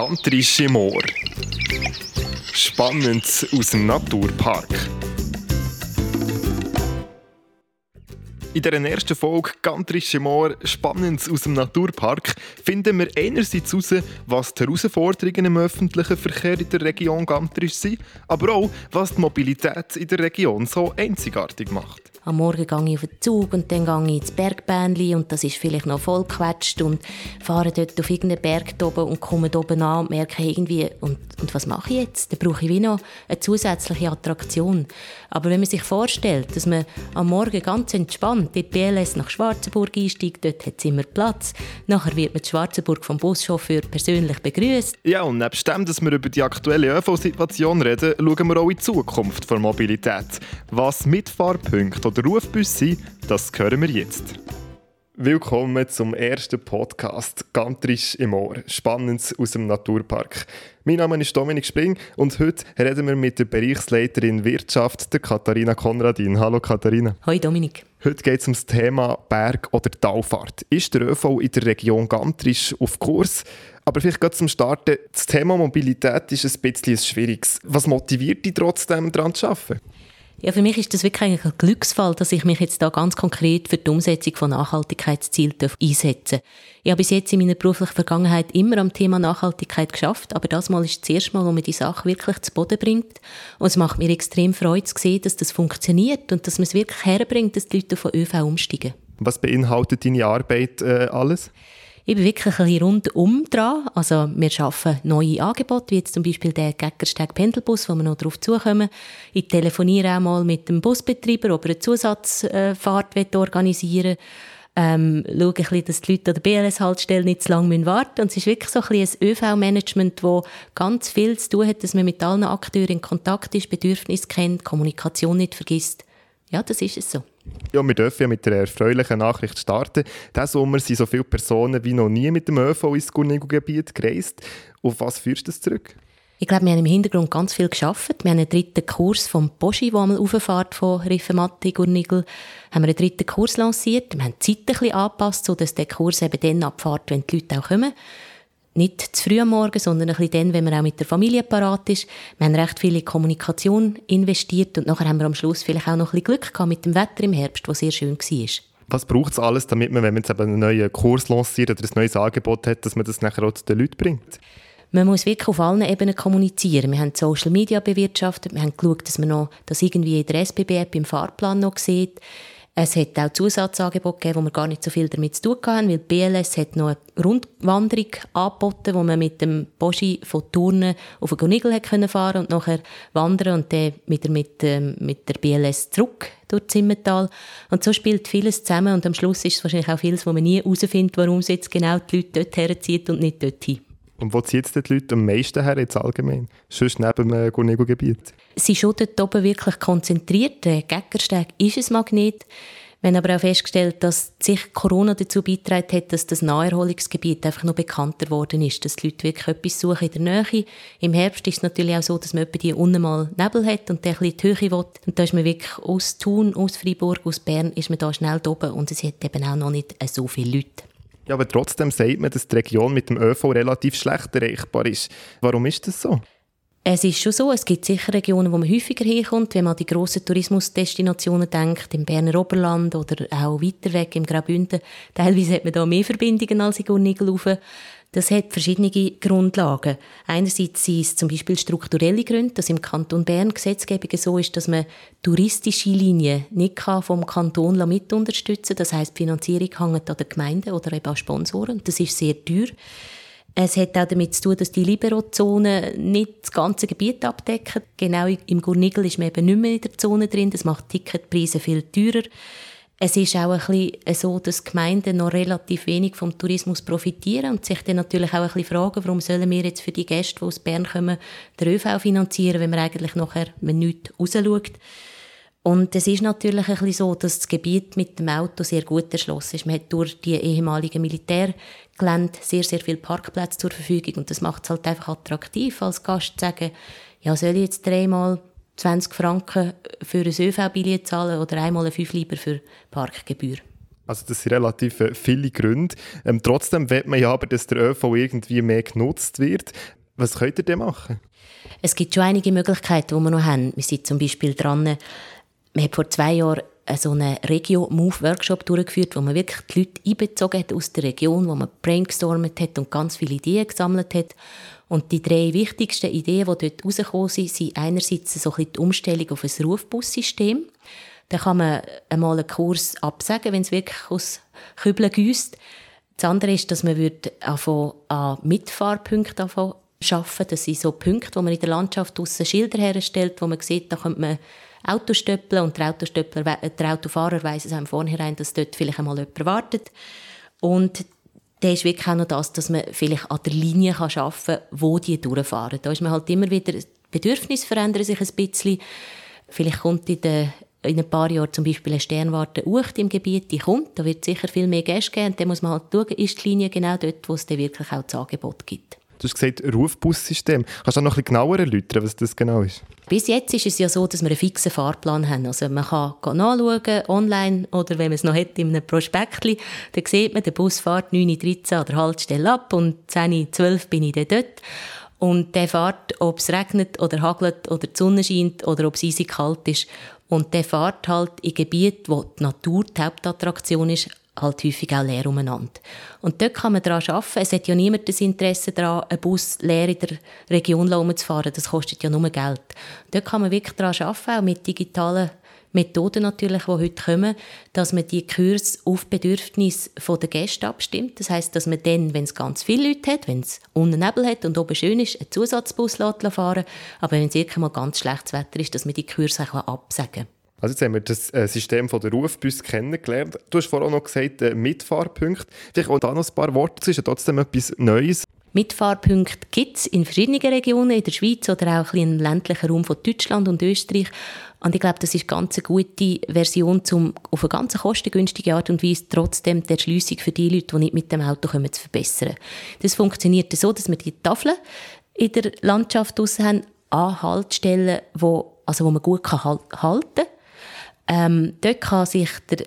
Gantrische Moor. Spannend aus dem Naturpark. In dieser ersten Folge Gantrische Moor, Spannendes aus dem Naturpark, finden wir einerseits heraus, was die Herausforderungen im öffentlichen Verkehr in der Region Gantrisch sind, aber auch, was die Mobilität in der Region so einzigartig macht. Am Morgen gehe ich auf den Zug und dann gehe ich ins Bergbähnli und das ist vielleicht noch vollgequetscht und fahre dort auf irgendeinen Berg oben und komme oben an und merke irgendwie, und, und was mache ich jetzt? Dann brauche ich wie noch eine zusätzliche Attraktion. Aber wenn man sich vorstellt, dass man am Morgen ganz entspannt in die BLS nach Schwarzenburg einsteigt, dort hat es immer Platz. Nachher wird man in Schwarzenburg vom Buschauffeur persönlich begrüßt. Ja, und nebst dem, dass wir über die aktuelle ÖV-Situation reden, schauen wir auch in die Zukunft der Mobilität. Was Mitfahrpunkte oder Rufbus sind, das hören wir jetzt. Willkommen zum ersten Podcast «Gantrisch im Ohr» – Spannendes aus dem Naturpark. Mein Name ist Dominik Spring und heute reden wir mit der Bereichsleiterin Wirtschaft, der Katharina Konradin. Hallo Katharina. Hallo Dominik. Heute geht es um das Thema Berg- oder Talfahrt. Ist der ÖV in der Region Gantrisch auf Kurs? Aber vielleicht gerade zum Starten, das Thema Mobilität ist ein bisschen schwieriges. Was motiviert dich trotzdem, daran zu arbeiten? Ja, für mich ist das wirklich ein Glücksfall, dass ich mich jetzt da ganz konkret für die Umsetzung von Nachhaltigkeitszielen einsetze. Ich habe bis jetzt in meiner beruflichen Vergangenheit immer am Thema Nachhaltigkeit geschafft, aber das Mal ist das erste Mal, wo man die Sache wirklich zu Boden bringt. Und es macht mir extrem Freude zu sehen, dass das funktioniert und dass man es wirklich herbringt, dass die Leute von ÖV umsteigen. Was beinhaltet deine Arbeit äh, alles? Ich bin wirklich ein bisschen rundum dran. Also wir schaffen neue Angebote, wie jetzt zum Beispiel der Geckersteg Pendelbus, wo wir noch darauf zukommen. Ich telefoniere auch mal mit dem Busbetreiber, ob er eine Zusatzfahrt organisieren will. Ähm, schaue ein bisschen, dass die Leute an der BLS-Haltestelle nicht zu lange warten müssen. Und es ist wirklich so ein, bisschen ein ÖV-Management, das ganz viel zu tun hat, dass man mit allen Akteuren in Kontakt ist, Bedürfnisse kennt, Kommunikation nicht vergisst. Ja, das ist es so. Ja, wir dürfen ja mit einer erfreulichen Nachricht starten. Diesen Sommer sind so viele Personen wie noch nie mit dem ÖV ins Gurnigo-Gebiet gereist. Auf was führst du das zurück? Ich glaube, wir haben im Hintergrund ganz viel geschafft. Wir haben einen dritten Kurs vom Boschi, der einmal rauffährt von Riffenmatti, Gurnigel, haben wir einen dritten Kurs lanciert. Wir haben die Zeit ein bisschen angepasst, sodass der Kurs eben dann abfährt, wenn die Leute auch kommen nicht zu früh am Morgen, sondern ein bisschen dann, wenn man auch mit der Familie parat ist. Wir haben recht viel in Kommunikation investiert und nachher haben wir am Schluss vielleicht auch noch ein bisschen Glück gehabt mit dem Wetter im Herbst, was sehr schön war. Was braucht es alles, damit man, wenn man jetzt eben einen neuen Kurs lanciert oder ein neues Angebot hat, dass man das nachher auch zu den Leuten bringt? Man muss wirklich auf allen Ebenen kommunizieren. Wir haben Social Media bewirtschaftet, wir haben geschaut, dass man noch das irgendwie in der SBB-App im Fahrplan noch sieht. Es hat auch Zusatzangebote gegeben, wo wir gar nicht so viel damit zu tun hatten, weil BLS hat noch eine Rundwanderung angeboten, wo man mit dem Boschi von Turnen auf den Gonigel fahren konnte und nachher wandern und dann wieder mit, ähm, mit der BLS zurück durch Zimmertal. Und so spielt vieles zusammen und am Schluss ist es wahrscheinlich auch vieles, wo man nie herausfindet, warum sie jetzt genau die Leute dort herzieht und nicht dorthin. Und wo ziehen die Leute am meisten her, jetzt allgemein? Sonst neben dem Gornego-Gebiet? Sie sind schon dort oben wirklich konzentriert. Der Geckersteg ist ein Magnet. Wir haben aber auch festgestellt, dass sich Corona dazu beigetragen hat, dass das Naherholungsgebiet einfach noch bekannter geworden ist, dass die Leute wirklich etwas suchen in der Nähe. Im Herbst ist es natürlich auch so, dass man die unten mal Nebel hat und der ein bisschen die Höhe will. Und da ist man wirklich aus Thun, aus Freiburg, aus Bern, ist man da schnell oben und es hat eben auch noch nicht so viele Leute. Ja, aber trotzdem sagt man, dass die Region mit dem ÖV relativ schlecht erreichbar ist. Warum ist das so? Es ist schon so, es gibt sicher Regionen, wo man häufiger hinkommt, wenn man an die grossen Tourismusdestinationen denkt, im Berner Oberland oder auch weiter weg im Graubünden. Teilweise hat man da mehr Verbindungen als in Gurnigelhaufen. Das hat verschiedene Grundlagen. Einerseits sind es zum Beispiel strukturelle Gründe, dass im Kanton Bern Gesetzgebung so ist, dass man touristische Linien nicht vom Kanton mit unterstützen kann. Das heisst, die Finanzierung hängt an den Gemeinden oder eben an Sponsoren. Das ist sehr teuer. Es hat auch damit zu tun, dass die Libero-Zonen nicht das ganze Gebiet abdecken. Genau im Gurnigel ist man eben nicht mehr in der Zone drin. Das macht Ticketpreise viel teurer. Es ist auch ein bisschen so, dass Gemeinden noch relativ wenig vom Tourismus profitieren und sich dann natürlich auch ein bisschen fragen, warum sollen wir jetzt für die Gäste, die aus Bern kommen, den ÖV finanzieren, wenn man eigentlich nachher wenn nichts rausschaut. Und es ist natürlich ein bisschen so, dass das Gebiet mit dem Auto sehr gut erschlossen ist. Man hat durch die ehemaligen Militärgelände sehr, sehr viele Parkplätze zur Verfügung und das macht es halt einfach attraktiv, als Gast zu sagen, ja, soll ich jetzt dreimal 20 Franken für ein ÖV-Billett zahlen oder einmal 5 lieber für Parkgebühr. Also das sind relativ äh, viele Gründe. Ähm, trotzdem will man ja aber, dass der ÖV irgendwie mehr genutzt wird. Was könnt ihr denn machen? Es gibt schon einige Möglichkeiten, die wir noch haben. Wir sind zum Beispiel dran, wir haben vor zwei Jahren so einen Regio-Move-Workshop durchgeführt, wo man wirklich die Leute einbezogen hat aus der Region, wo man brainstormt hat und ganz viele Ideen gesammelt hat. Und die drei wichtigsten Ideen, die dort rausgekommen sind, sind einerseits so ein bisschen die Umstellung auf ein Rufbussystem. Da kann man einmal einen Kurs absagen, wenn es wirklich aus Kübeln gießt. Das andere ist, dass man an Mitfahrpunkten arbeiten Das sind so Punkte, wo man in der Landschaft draussen Schilder herstellt, wo man sieht, da könnte man Auto stöppeln und der, Autostöppler, der Autofahrer weiss es einem vornherein, dass dort vielleicht einmal jemand wartet. Und der ist wirklich auch noch das, dass man vielleicht an der Linie kann arbeiten kann, wo die durchfahren. Da ist man halt immer wieder, Bedürfnisse verändern sich ein bisschen. Vielleicht kommt in, der, in ein paar Jahren zum Beispiel eine Sternwarte Ucht im Gebiet, die kommt, da wird sicher viel mehr Gäste geben und dann muss man halt schauen, ist die Linie genau dort, wo es dann wirklich auch das Angebot gibt. Du hast gesagt, Rufbussystem. Kannst du noch ein bisschen genauer erläutern, was das genau ist? Bis jetzt ist es ja so, dass wir einen fixen Fahrplan haben. Also man kann nachschauen, online oder wenn man es noch hat, in einem Prospekt, dann sieht man, der Bus fährt 9.13 Uhr an der Haltestelle ab und 10.12 Uhr bin ich dann dort. Und der fährt, ob es regnet oder hagelt oder die Sonne scheint oder ob es eisig kalt ist. Und der fährt halt in Gebieten, wo die Natur die Hauptattraktion ist, halt häufig auch leer umeinander. Und dort kann man daran arbeiten. Es hat ja niemand das Interesse daran, einen Bus leer in der Region zu fahren. Das kostet ja nur Geld. Dort kann man wirklich daran arbeiten, auch mit digitalen Methoden natürlich, die heute kommen, dass man die Kurs auf Bedürfnisse der Gäste abstimmt. Das heißt, dass man dann, wenn es ganz viele Leute hat, wenn es unten Nebel hat und oben schön ist, einen Zusatzbus fahren Aber wenn es wirklich mal ganz schlechtes Wetter ist, dass man die Kurs auch absagen kann. Also jetzt haben wir das äh, System von der Rufbus kennengelernt. Du hast vorhin auch noch gesagt, äh, Mitfahrpunkte. Vielleicht auch da noch ein paar Worte. Das ist ja trotzdem etwas Neues. Mitfahrpunkte gibt es in verschiedenen Regionen in der Schweiz oder auch im ländlichen Raum von Deutschland und Österreich. Und ich glaube, das ist ganz eine gute Version, um auf eine ganz kostengünstige Art und Weise trotzdem die Erschliessung für die Leute, die nicht mit dem Auto kommen, zu verbessern. Das funktioniert so, dass wir die Tafeln in der Landschaft haben, an Haltestellen, wo, also wo man gut halten kann ähm, dort kann sich der,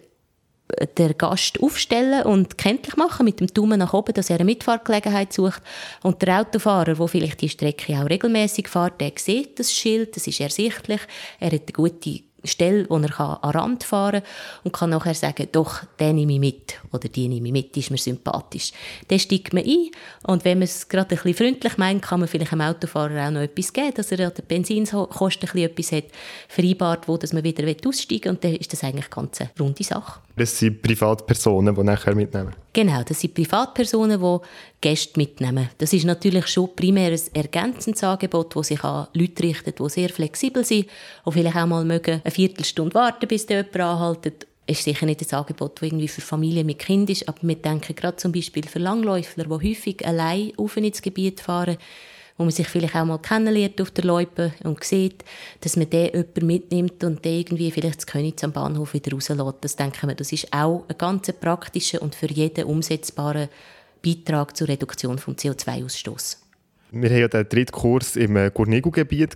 der Gast aufstellen und kenntlich machen mit dem Daumen nach oben, dass er eine Mitfahrgelegenheit sucht. Und der Autofahrer, der vielleicht die Strecke auch regelmäßig fährt, der sieht das Schild, das ist ersichtlich. Er hat eine gute Stelle, wo er an den Rand fahren kann und kann nachher sagen, doch, den nehme ich mit oder die nehme ich mit, die ist mir sympathisch. Dann steigt man ein und wenn man es gerade ein bisschen freundlich meint, kann man vielleicht dem Autofahrer auch noch etwas geben, dass er an der Benzinkosten etwas hat, vereinbart, wo dass man wieder aussteigen will und dann ist das eigentlich eine ganz runde Sache. Das sind Privatpersonen, die nachher mitnehmen? Genau, das sind Privatpersonen, die Gäste mitnehmen. Das ist natürlich schon primär ein ergänzendes Angebot, das sich an Leute richtet, die sehr flexibel sind und vielleicht auch mal mögen eine Viertelstunde warten, bis der jemand anhaltet. Ist sicher nicht ein Angebot, das irgendwie für Familien mit Kind ist, aber wir denken gerade zum Beispiel für Langläufler, die häufig allein auf ins Gebiet fahren, wo man sich vielleicht auch mal kennenlernt auf der Loipe und sieht, dass man den jemanden mitnimmt und den irgendwie vielleicht zu Königs am Bahnhof wieder rauslässt. Das denken wir, das ist auch ein ganz praktischer und für jeden umsetzbarer Beitrag zur Reduktion des CO2-Ausstoßes. Wir haben ja den dritten Kurs im Gornego-Gebiet.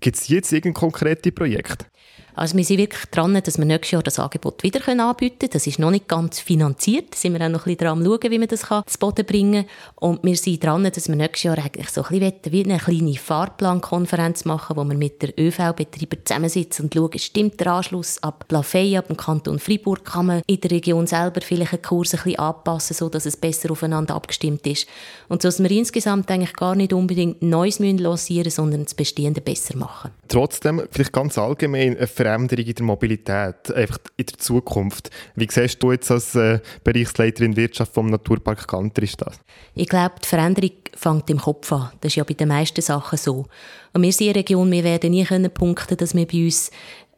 Gibt es jetzt irgendein konkretes Projekt? Also wir sind wirklich dran, dass wir nächstes Jahr das Angebot wieder anbieten können. Das ist noch nicht ganz finanziert. Da sind wir auch noch ein bisschen dran schauen, wie wir das zu Boden bringen kann. Und wir sind dran, dass wir nächstes Jahr eigentlich so ein bisschen wie eine kleine Fahrplankonferenz machen, wo wir mit der ÖV-Betreiber zusammensitzen und schauen, stimmt der Anschluss ab Plafey, ab dem Kanton Freiburg, kann man in der Region selber vielleicht einen Kurs ein bisschen anpassen, sodass es besser aufeinander abgestimmt ist. Und so, dass wir insgesamt eigentlich gar nicht unbedingt Neues lancieren müssen, sondern das Bestehende besser machen. Trotzdem, vielleicht ganz allgemein, eine Veränderung in der Mobilität, einfach in der Zukunft. Wie siehst du jetzt als äh, Bereichsleiterin Wirtschaft vom Naturpark Kantrisch das? Ich glaube, die Veränderung fängt im Kopf an. Das ist ja bei den meisten Sachen so. Und wir sind eine Region, wir werden nie können punkten, dass wir bei uns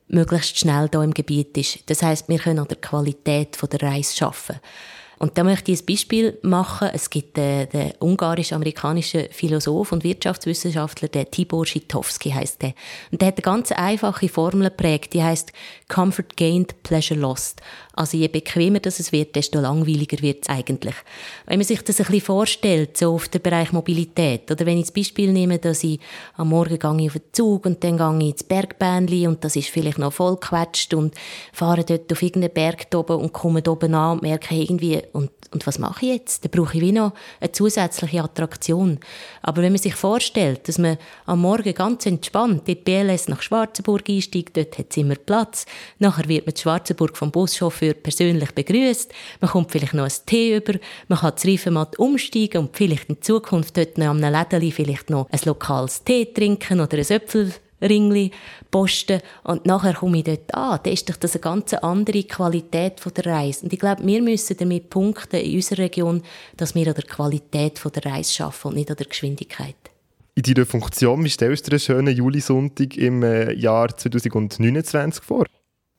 möglichst schnell hier im Gebiet ist. Das heißt, wir können an der Qualität der Reise arbeiten. Und da möchte ich ein Beispiel machen. Es gibt äh, den ungarisch-amerikanischen Philosoph und Wirtschaftswissenschaftler, der Tibor Schitowski heißt der. Und der hat eine ganz einfache Formel geprägt, die heißt Comfort gained, pleasure lost. Also je bequemer das es wird, desto langweiliger wird es eigentlich. Wenn man sich das ein bisschen vorstellt, so auf den Bereich Mobilität, oder wenn ich das Beispiel nehme, dass ich am Morgen gehe auf den Zug und dann gehe ich ins Bergbähnli und das ist vielleicht noch voll gequetscht und fahre dort auf irgendeinen Berg oben und komme oben an und merke irgendwie, und, und was mache ich jetzt? Dann brauche ich wie noch eine zusätzliche Attraktion. Aber wenn man sich vorstellt, dass man am Morgen ganz entspannt in die BLS nach Schwarzenburg einsteigt, dort hat es immer Platz, nachher wird man in Schwarzenburg vom Buschauffeur persönlich begrüßt, man kommt vielleicht noch ein Tee über, man kann das Reifenmatt umsteigen und vielleicht in Zukunft dort noch am Lädeli vielleicht noch ein lokales Tee trinken oder ein Äpfel Ringli posten und nachher komme ich dort an. Dann ist doch das eine ganz andere Qualität der Reise. Und ich glaube, wir müssen damit punkten in unserer Region, dass wir an der Qualität der Reise arbeiten und nicht an der Geschwindigkeit. In deiner Funktion, wie stellst du dir einen schönen Julisonntag im äh, Jahr 2029 vor?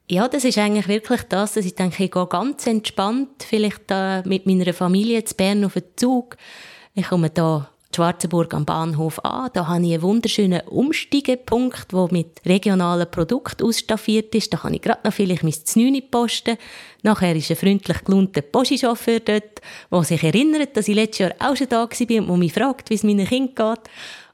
Ja, das ist eigentlich wirklich das, dass ich denke, ich gehe ganz entspannt, vielleicht äh, mit meiner Familie zu Bern auf den Zug. Ich komme da Schwarzenburg am Bahnhof an. Da habe ich einen wunderschönen Umsteigepunkt, der mit regionalen Produkten ausstaffiert ist. Da kann ich gerade noch vielleicht mein Znüni posten. Nachher ist ein freundlich gelaunter Postichauffeur dort, der sich erinnert, dass ich letztes Jahr auch schon da war und mich fragt, wie es meinen Kindern geht.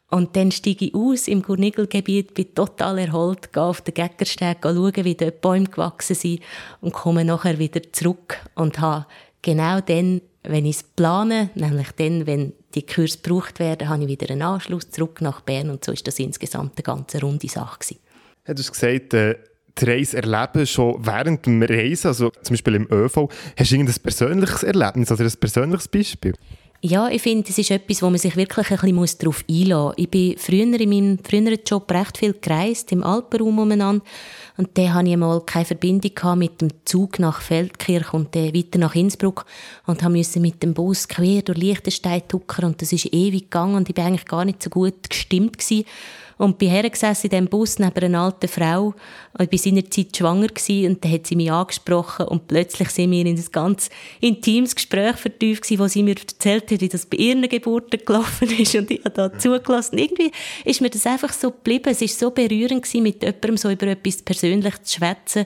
Und dann steige ich aus im Gurnigelgebiet, bin total erholt, gehe auf den Geckersteg schauen, wie dort Bäume gewachsen sind und komme nachher wieder zurück und habe genau dann, wenn ich es plane, nämlich dann, wenn die Kurse gebraucht werden, habe ich wieder einen Anschluss zurück nach Bern und so ist das insgesamt eine ganz runde Sache gewesen. Du hast gesagt, äh, die Reise erleben schon während dem Reisen, also zum Beispiel im ÖV. Hast du irgendein persönliches Erlebnis oder ein persönliches Beispiel? Ja, ich finde, es ist etwas, wo man sich wirklich ein bisschen darauf einlassen muss. Ich bin früher in meinem früheren Job recht viel gereist, im Alpenraum umeinander. Und dann hatte ich mal keine Verbindung mit dem Zug nach Feldkirch und dann weiter nach Innsbruck und musste mit dem Bus quer durch Liechtenstein tuckern und das ist ewig gegangen und ich war eigentlich gar nicht so gut gestimmt gewesen und bin hergesessen in diesem Bus neben einer alten Frau. Ich war seinerzeit schwanger und dann hat sie mich angesprochen und plötzlich sind wir in ein ganz intimes Gespräch vertieft gewesen, wo sie mir erzählt hat, wie das bei ihren Geburten gelaufen ist und ich habe da zugelassen. Irgendwie ist mir das einfach so geblieben. Es war so berührend gewesen, mit jemandem so über etwas persönlich zu schwätzen.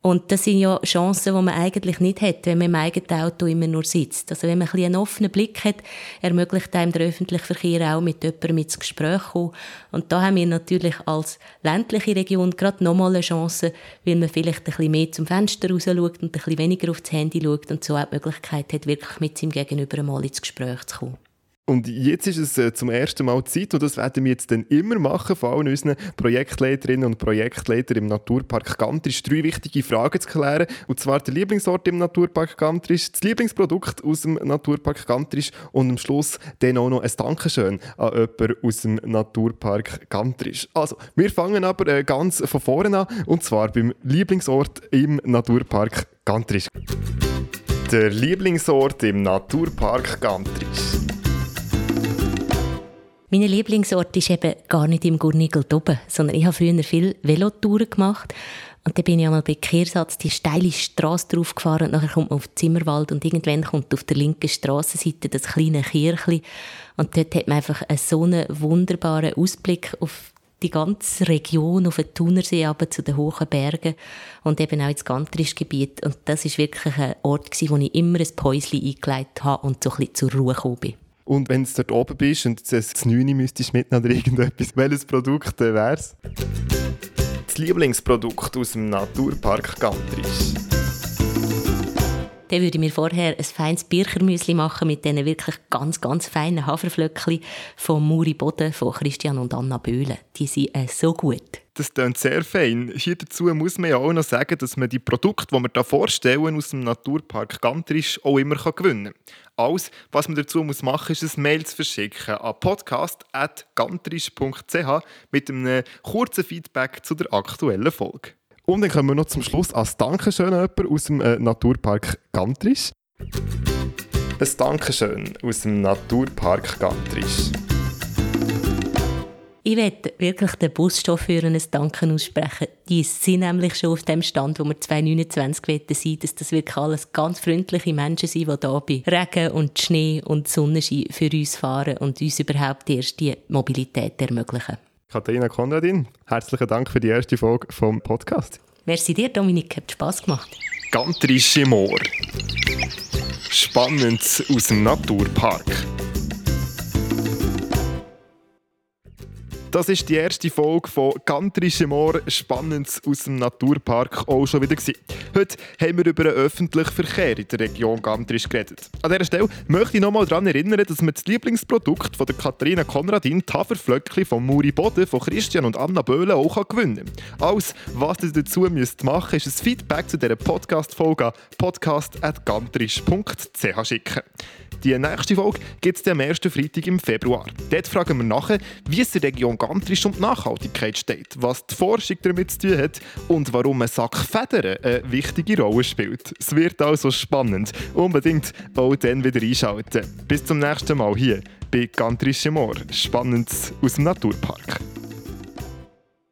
Und das sind ja Chancen, die man eigentlich nicht hat, wenn man im eigenen Auto immer nur sitzt. Also wenn man ein einen offenen Blick hat, ermöglicht einem der öffentliche Verkehr auch mit jemandem ins Gespräch kommen. Und da haben wir natürlich als ländliche Region gerade nochmal eine Chance, weil man vielleicht ein bisschen mehr zum Fenster raus schaut und ein bisschen weniger aufs Handy schaut und so auch die Möglichkeit hat, wirklich mit seinem Gegenüber einmal ins Gespräch zu kommen. Und jetzt ist es äh, zum ersten Mal Zeit, und das werden wir jetzt dann immer machen, von allen unseren Projektleiterinnen und Projektleitern im Naturpark Gantrisch, drei wichtige Fragen zu klären. Und zwar der Lieblingsort im Naturpark Gantrisch, das Lieblingsprodukt aus dem Naturpark Gantrisch und am Schluss dann auch noch ein Dankeschön an jemanden aus dem Naturpark Gantrisch. Also, wir fangen aber äh, ganz von vorne an, und zwar beim Lieblingsort im Naturpark Gantrisch. Der Lieblingsort im Naturpark Gantrisch. Mein Lieblingsort ist eben gar nicht im Gurnigel oben, sondern ich habe früher viel Velotouren gemacht. Und dann bin ich einmal bei Kehrsatz die steile Straße drauf gefahren und nachher kommt man auf Zimmerwald und irgendwann kommt auf der linken Strassenseite das kleine Kirchli und dort hat man einfach einen so einen wunderbaren Ausblick auf die ganze Region, auf den Thunersee, aber zu den hohen Bergen und eben auch ins Gantrischgebiet. Und das ist wirklich ein Ort, wo ich immer ein Päuschen eingelegt habe und so ein bisschen zur Ruhe gekommen bin. Und wenn du dort oben bist und das 9 müsstest mitnehmen oder irgendetwas, welches Produkt äh, wäre es? Das Lieblingsprodukt aus dem Naturpark Gantrisch. Dann würde ich mir vorher ein feines Birchermüsli machen mit diesen wirklich ganz, ganz feinen Haferflöckchen von Muri Boden, von Christian und Anna Böhle. Die sind äh, so gut. Das klingt sehr fein. Hier dazu muss man ja auch noch sagen, dass man die Produkte, die wir hier vorstellen aus dem Naturpark Gantrisch, auch immer gewinnen kann. Alles, was man dazu machen muss, ist ein Mail zu verschicken an podcast.gantrisch.ch mit einem kurzen Feedback zu der aktuellen Folge. Und dann kommen wir noch zum Schluss als Dankeschön jemand aus dem äh, Naturpark Gantrisch. Ein Dankeschön aus dem Naturpark Gantrisch. Ich werde wirklich den Buschauffeuren ein Danken aussprechen. Die sind nämlich schon auf dem Stand, wo wir 2029 sein dass das wirklich alles ganz freundliche Menschen sind, die hier bei Regen und Schnee und Sonnenschein für uns fahren und uns überhaupt erst die Mobilität ermöglichen. Katharina Konradin, herzlichen Dank für die erste Folge vom Podcast. Merci dir, Dominik, hat Spass gemacht. Gantrische Moor. Spannend aus dem Naturpark. Das ist die erste Folge von Gantrische Moor, Spannendes aus dem Naturpark, auch schon wieder gewesen. Heute haben wir über den öffentlichen Verkehr in der Region Gantrisch geredet. An dieser Stelle möchte ich noch mal daran erinnern, dass man das Lieblingsprodukt von der Katharina Konradin, die Haferflöckchen von Muri Boden, von Christian und Anna Böhle auch gewinnen kann. Alles, was ihr dazu müsst machen müsst, ist ein Feedback zu dieser Podcast-Folge an podcast.gantrisch.ch schicken. Die nächste Folge gibt es am ersten Freitag im Februar. Dort fragen wir nachher, wie es der Region Gantrisch um die Nachhaltigkeit steht, was die Forschung damit zu tun hat und warum ein Sack Federn eine wichtige Rolle spielt. Es wird also spannend. Unbedingt auch dann wieder einschalten. Bis zum nächsten Mal hier bei Gantrische Moor. Spannend aus dem Naturpark.